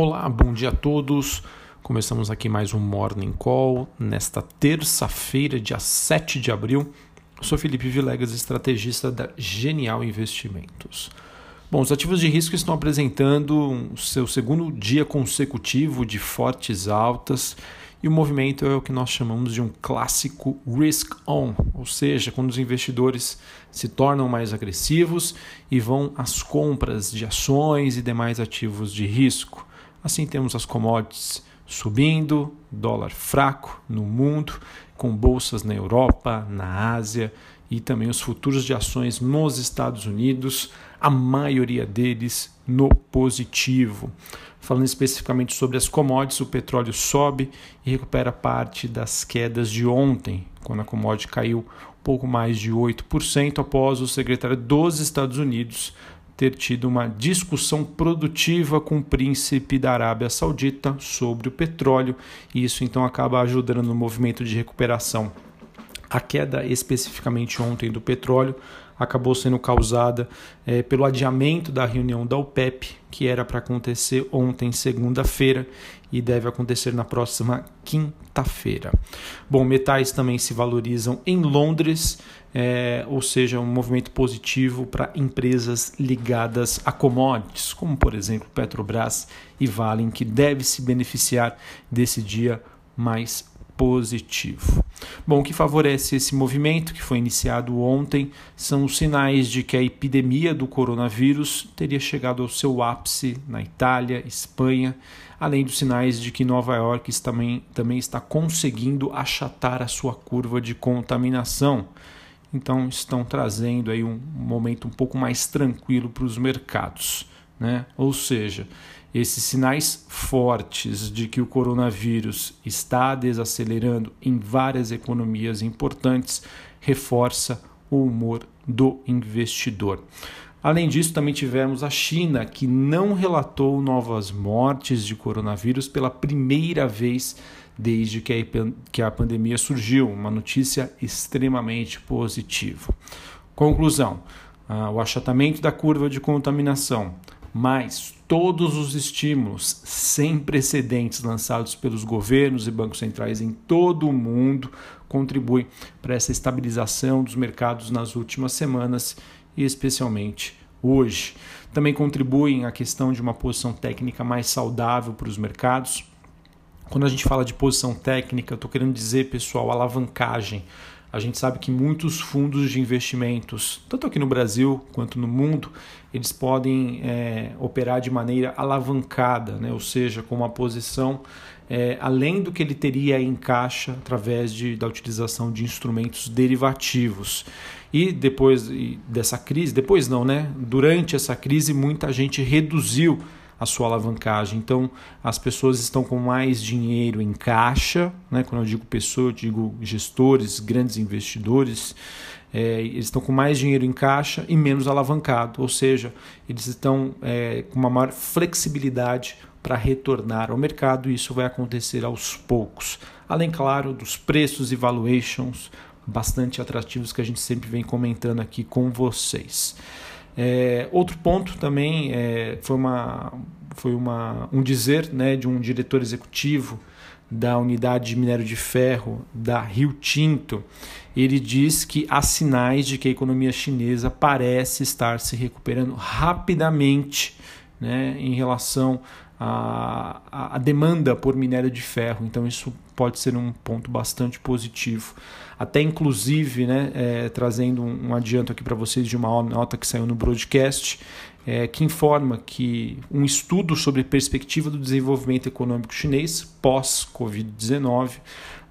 Olá, bom dia a todos. Começamos aqui mais um Morning Call nesta terça-feira, dia 7 de abril. Eu sou Felipe Vilegas, estrategista da Genial Investimentos. Bom, os ativos de risco estão apresentando seu segundo dia consecutivo de fortes altas e o movimento é o que nós chamamos de um clássico risk on, ou seja, quando os investidores se tornam mais agressivos e vão às compras de ações e demais ativos de risco. Assim temos as commodities subindo, dólar fraco no mundo, com bolsas na Europa, na Ásia e também os futuros de ações nos Estados Unidos, a maioria deles no positivo. Falando especificamente sobre as commodities, o petróleo sobe e recupera parte das quedas de ontem, quando a commodity caiu pouco mais de 8% após o secretário dos Estados Unidos ter tido uma discussão produtiva com o príncipe da Arábia Saudita sobre o petróleo, e isso então acaba ajudando no movimento de recuperação. A queda especificamente ontem do petróleo acabou sendo causada é, pelo adiamento da reunião da OPEP, que era para acontecer ontem, segunda-feira, e deve acontecer na próxima quinta-feira. Bom, metais também se valorizam em Londres, é, ou seja, um movimento positivo para empresas ligadas a commodities, como por exemplo Petrobras e Vale, que deve se beneficiar desse dia mais positivo. Bom, o que favorece esse movimento, que foi iniciado ontem, são os sinais de que a epidemia do coronavírus teria chegado ao seu ápice na Itália, Espanha, além dos sinais de que Nova York também, também está conseguindo achatar a sua curva de contaminação. Então, estão trazendo aí um momento um pouco mais tranquilo para os mercados. Né? Ou seja, esses sinais fortes de que o coronavírus está desacelerando em várias economias importantes reforça o humor do investidor. Além disso, também tivemos a China, que não relatou novas mortes de coronavírus pela primeira vez desde que a pandemia surgiu. Uma notícia extremamente positiva. Conclusão: ah, o achatamento da curva de contaminação, mais todos os estímulos sem precedentes lançados pelos governos e bancos centrais em todo o mundo contribuem para essa estabilização dos mercados nas últimas semanas e especialmente hoje. Também contribuem a questão de uma posição técnica mais saudável para os mercados. Quando a gente fala de posição técnica, eu estou querendo dizer, pessoal, alavancagem. A gente sabe que muitos fundos de investimentos, tanto aqui no Brasil quanto no mundo, eles podem é, operar de maneira alavancada, né? ou seja, com uma posição é, além do que ele teria em caixa através de, da utilização de instrumentos derivativos. E depois dessa crise, depois não, né? Durante essa crise, muita gente reduziu a sua alavancagem. Então, as pessoas estão com mais dinheiro em caixa, né? quando eu digo pessoa, eu digo gestores, grandes investidores, é, eles estão com mais dinheiro em caixa e menos alavancado, ou seja, eles estão é, com uma maior flexibilidade para retornar ao mercado e isso vai acontecer aos poucos. Além, claro, dos preços e valuations bastante atrativos que a gente sempre vem comentando aqui com vocês. É, outro ponto também é, foi, uma, foi uma, um dizer né, de um diretor executivo da unidade de minério de ferro da Rio Tinto. Ele diz que há sinais de que a economia chinesa parece estar se recuperando rapidamente né, em relação à, à demanda por minério de ferro. Então, isso pode ser um ponto bastante positivo. Até inclusive, né, é, trazendo um, um adianto aqui para vocês de uma nota que saiu no broadcast, é, que informa que um estudo sobre perspectiva do desenvolvimento econômico chinês pós-Covid-19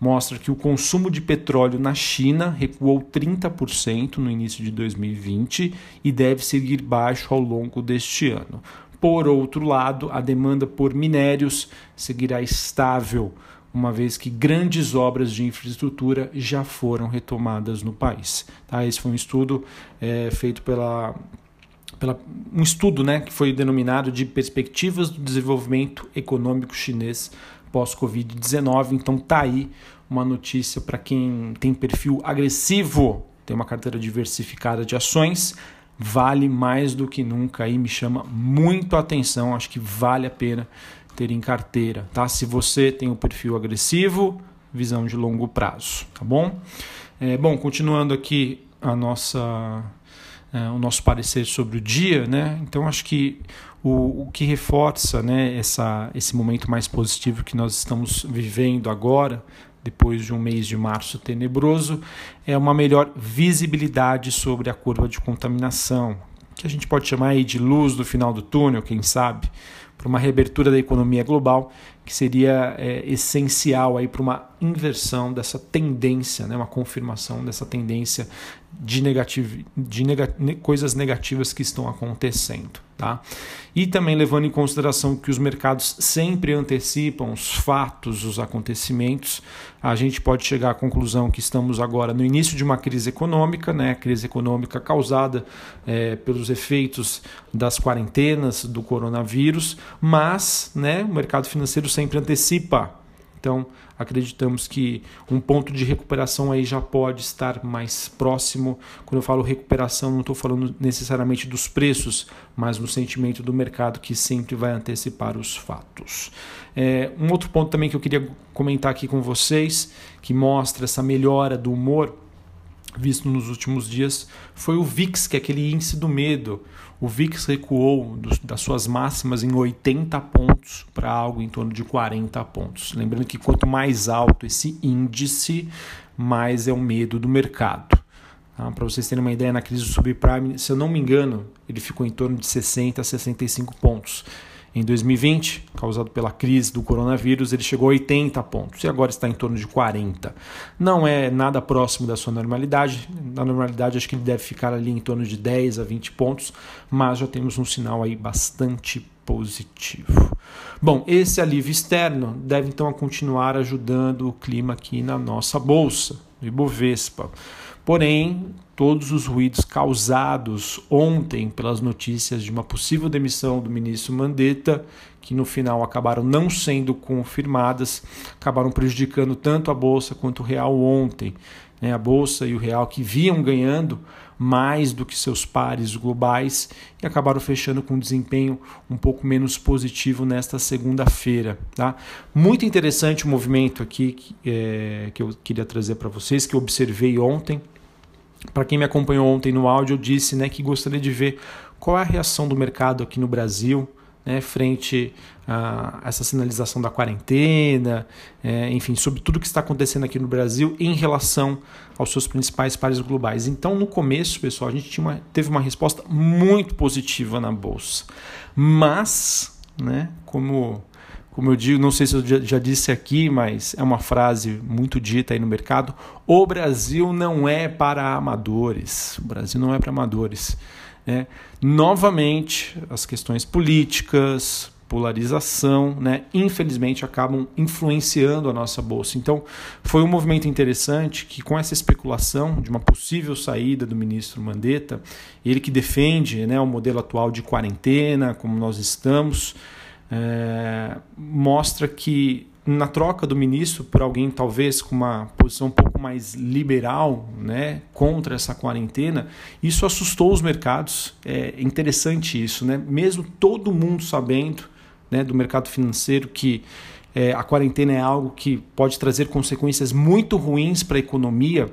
mostra que o consumo de petróleo na China recuou 30% no início de 2020 e deve seguir baixo ao longo deste ano. Por outro lado, a demanda por minérios seguirá estável, uma vez que grandes obras de infraestrutura já foram retomadas no país. Tá? Esse foi um estudo é, feito pela, pela, um estudo né, que foi denominado de Perspectivas do Desenvolvimento Econômico Chinês pós-Covid-19. Então tá aí uma notícia para quem tem perfil agressivo, tem uma carteira diversificada de ações, vale mais do que nunca aí me chama muito a atenção, acho que vale a pena ter em carteira, tá? Se você tem um perfil agressivo, visão de longo prazo, tá bom? É, bom, continuando aqui a nossa, é, o nosso parecer sobre o dia, né? Então acho que o, o que reforça, né, essa, esse momento mais positivo que nós estamos vivendo agora, depois de um mês de março tenebroso, é uma melhor visibilidade sobre a curva de contaminação, que a gente pode chamar aí de luz do final do túnel, quem sabe, para uma reabertura da economia global, que seria é, essencial para uma inversão dessa tendência, né, uma confirmação dessa tendência de, negativo, de nega, coisas negativas que estão acontecendo. Tá? E também levando em consideração que os mercados sempre antecipam os fatos, os acontecimentos, a gente pode chegar à conclusão que estamos agora no início de uma crise econômica, né? crise econômica causada é, pelos efeitos das quarentenas do coronavírus, mas né, o mercado financeiro sempre antecipa então, acreditamos que um ponto de recuperação aí já pode estar mais próximo. Quando eu falo recuperação, não estou falando necessariamente dos preços, mas no sentimento do mercado que sempre vai antecipar os fatos. É, um outro ponto também que eu queria comentar aqui com vocês, que mostra essa melhora do humor visto nos últimos dias foi o VIX, que é aquele índice do medo. O VIX recuou dos, das suas máximas em 80 pontos para algo em torno de 40 pontos. Lembrando que quanto mais alto esse índice, mais é o medo do mercado. Tá? Para vocês terem uma ideia, na crise do subprime, se eu não me engano, ele ficou em torno de 60 a 65 pontos. Em 2020, causado pela crise do coronavírus, ele chegou a 80 pontos e agora está em torno de 40. Não é nada próximo da sua normalidade. Na normalidade, acho que ele deve ficar ali em torno de 10 a 20 pontos, mas já temos um sinal aí bastante positivo. Bom, esse alívio externo deve então continuar ajudando o clima aqui na nossa bolsa, no Ibovespa. Porém, todos os ruídos causados ontem pelas notícias de uma possível demissão do ministro Mandetta, que no final acabaram não sendo confirmadas, acabaram prejudicando tanto a bolsa quanto o real ontem. Né? A bolsa e o real que vinham ganhando mais do que seus pares globais e acabaram fechando com um desempenho um pouco menos positivo nesta segunda-feira. Tá? Muito interessante o movimento aqui que, é, que eu queria trazer para vocês, que eu observei ontem. Para quem me acompanhou ontem no áudio, eu disse né, que gostaria de ver qual é a reação do mercado aqui no Brasil né, frente a essa sinalização da quarentena, é, enfim, sobre tudo que está acontecendo aqui no Brasil em relação aos seus principais pares globais. Então, no começo, pessoal, a gente uma, teve uma resposta muito positiva na bolsa, mas, né, como como eu digo, não sei se eu já disse aqui, mas é uma frase muito dita aí no mercado: o Brasil não é para amadores. O Brasil não é para amadores. Né? Novamente, as questões políticas, polarização, né, infelizmente acabam influenciando a nossa bolsa. Então, foi um movimento interessante que com essa especulação de uma possível saída do ministro Mandetta, ele que defende, né, o modelo atual de quarentena, como nós estamos, é, mostra que na troca do ministro por alguém talvez com uma posição um pouco mais liberal, né, contra essa quarentena, isso assustou os mercados. É interessante isso, né? Mesmo todo mundo sabendo, né, do mercado financeiro que é, a quarentena é algo que pode trazer consequências muito ruins para a economia.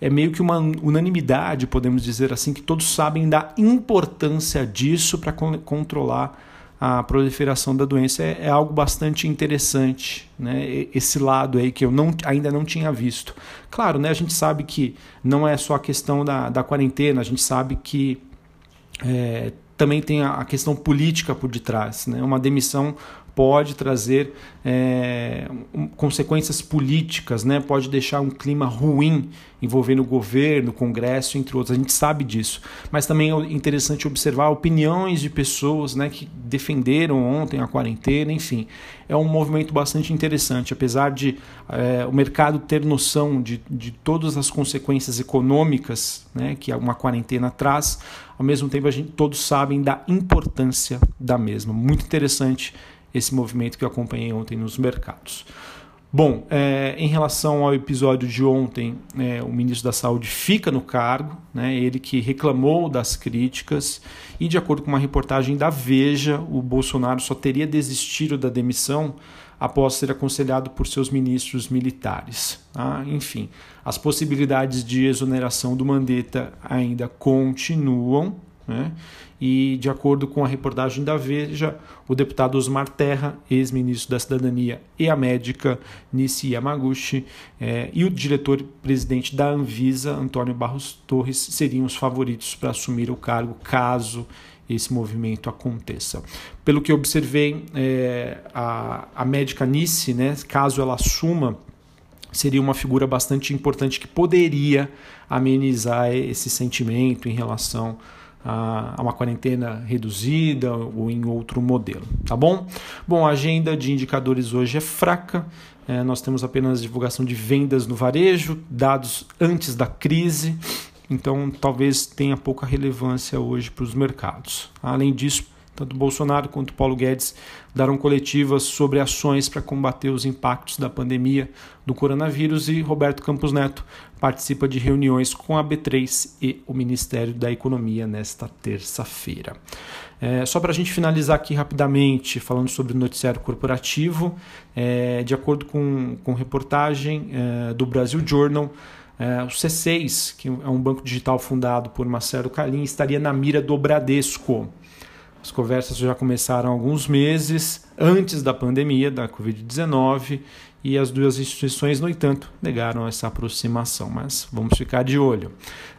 É meio que uma unanimidade, podemos dizer assim, que todos sabem da importância disso para controlar a proliferação da doença é, é, algo bastante interessante, né? Esse lado aí que eu não, ainda não tinha visto. Claro, né? A gente sabe que não é só a questão da, da quarentena, a gente sabe que é, também tem a questão política por detrás, né? Uma demissão pode trazer é, consequências políticas, né? pode deixar um clima ruim envolvendo o governo, o Congresso, entre outros. A gente sabe disso. Mas também é interessante observar opiniões de pessoas né, que defenderam ontem a quarentena, enfim. É um movimento bastante interessante, apesar de é, o mercado ter noção de, de todas as consequências econômicas né, que uma quarentena traz, ao mesmo tempo a gente todos sabem da importância da mesma. Muito interessante esse movimento que eu acompanhei ontem nos mercados. Bom, é, em relação ao episódio de ontem, é, o ministro da Saúde fica no cargo, né, ele que reclamou das críticas, e de acordo com uma reportagem da Veja, o Bolsonaro só teria desistido da demissão após ser aconselhado por seus ministros militares. Tá? Enfim, as possibilidades de exoneração do Mandetta ainda continuam. Né? E, de acordo com a reportagem da Veja, o deputado Osmar Terra, ex-ministro da Cidadania, e a médica Nishi Yamaguchi, eh, e o diretor-presidente da Anvisa, Antônio Barros Torres, seriam os favoritos para assumir o cargo caso esse movimento aconteça. Pelo que observei, é, a, a médica Nice, né, caso ela assuma, seria uma figura bastante importante que poderia amenizar esse sentimento em relação a, uma quarentena reduzida ou em outro modelo, tá bom? Bom, a agenda de indicadores hoje é fraca. É, nós temos apenas divulgação de vendas no varejo, dados antes da crise, então talvez tenha pouca relevância hoje para os mercados. Além disso, tanto Bolsonaro quanto Paulo Guedes deram coletivas sobre ações para combater os impactos da pandemia do coronavírus e Roberto Campos Neto participa de reuniões com a B3 e o Ministério da Economia nesta terça-feira. É, só para a gente finalizar aqui rapidamente, falando sobre o noticiário corporativo, é, de acordo com, com reportagem é, do Brasil Journal, é, o C6, que é um banco digital fundado por Marcelo Calim, estaria na mira do Bradesco. As conversas já começaram há alguns meses, antes da pandemia da Covid-19, e as duas instituições, no entanto, negaram essa aproximação. Mas vamos ficar de olho.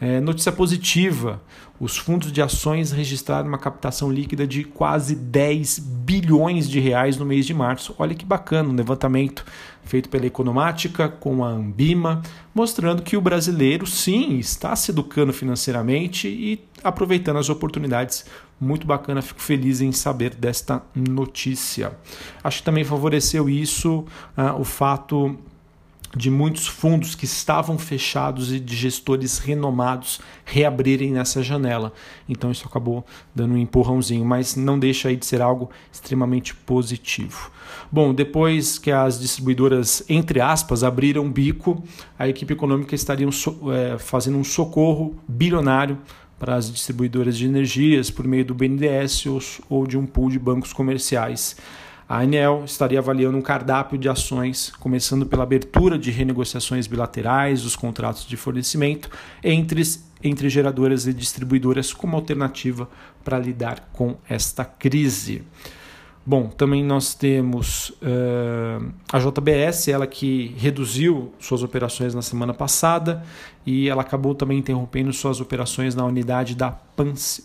É, notícia positiva: os fundos de ações registraram uma captação líquida de quase 10 bilhões de reais no mês de março. Olha que bacana, um levantamento feito pela Economática com a Ambima, mostrando que o brasileiro sim está se educando financeiramente e aproveitando as oportunidades. Muito bacana, fico feliz em saber desta notícia. Acho que também favoreceu isso uh, o fato de muitos fundos que estavam fechados e de gestores renomados reabrirem nessa janela. Então isso acabou dando um empurrãozinho, mas não deixa aí de ser algo extremamente positivo. Bom, depois que as distribuidoras, entre aspas, abriram o bico, a equipe econômica estaria é, fazendo um socorro bilionário para as distribuidoras de energias por meio do BNDES ou, ou de um pool de bancos comerciais. A Enel estaria avaliando um cardápio de ações, começando pela abertura de renegociações bilaterais dos contratos de fornecimento entre, entre geradoras e distribuidoras como alternativa para lidar com esta crise. Bom, também nós temos uh, a JBS, ela que reduziu suas operações na semana passada e ela acabou também interrompendo suas operações na unidade da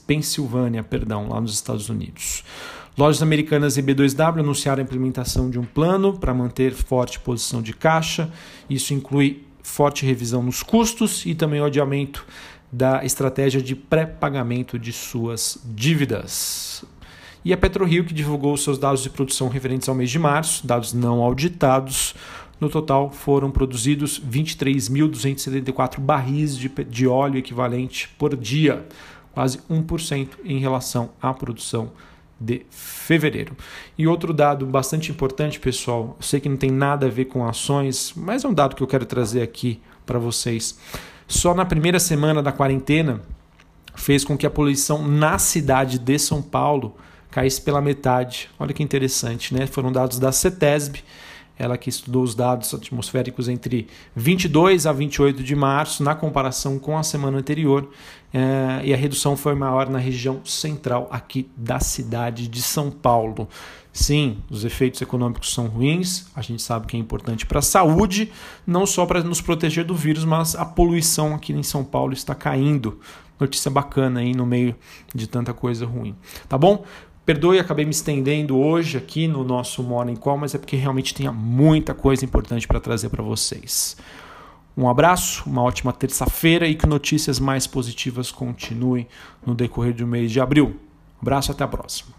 Pensilvânia, perdão, lá nos Estados Unidos. Lojas Americanas e B2W anunciaram a implementação de um plano para manter forte posição de caixa. Isso inclui forte revisão nos custos e também o adiamento da estratégia de pré-pagamento de suas dívidas. E a PetroRio, que divulgou seus dados de produção referentes ao mês de março, dados não auditados. No total, foram produzidos 23.274 barris de, de óleo equivalente por dia, quase 1% em relação à produção de fevereiro. E outro dado bastante importante, pessoal, eu sei que não tem nada a ver com ações, mas é um dado que eu quero trazer aqui para vocês. Só na primeira semana da quarentena fez com que a poluição na cidade de São Paulo caísse pela metade. Olha que interessante, né? Foram dados da CETESB ela que estudou os dados atmosféricos entre 22 a 28 de março, na comparação com a semana anterior, é, e a redução foi maior na região central aqui da cidade de São Paulo. Sim, os efeitos econômicos são ruins, a gente sabe que é importante para a saúde, não só para nos proteger do vírus, mas a poluição aqui em São Paulo está caindo. Notícia bacana aí no meio de tanta coisa ruim. Tá bom? Perdoe, acabei me estendendo hoje aqui no nosso Morning Call, mas é porque realmente tinha muita coisa importante para trazer para vocês. Um abraço, uma ótima terça-feira e que notícias mais positivas continuem no decorrer do mês de abril. Um abraço, até a próxima.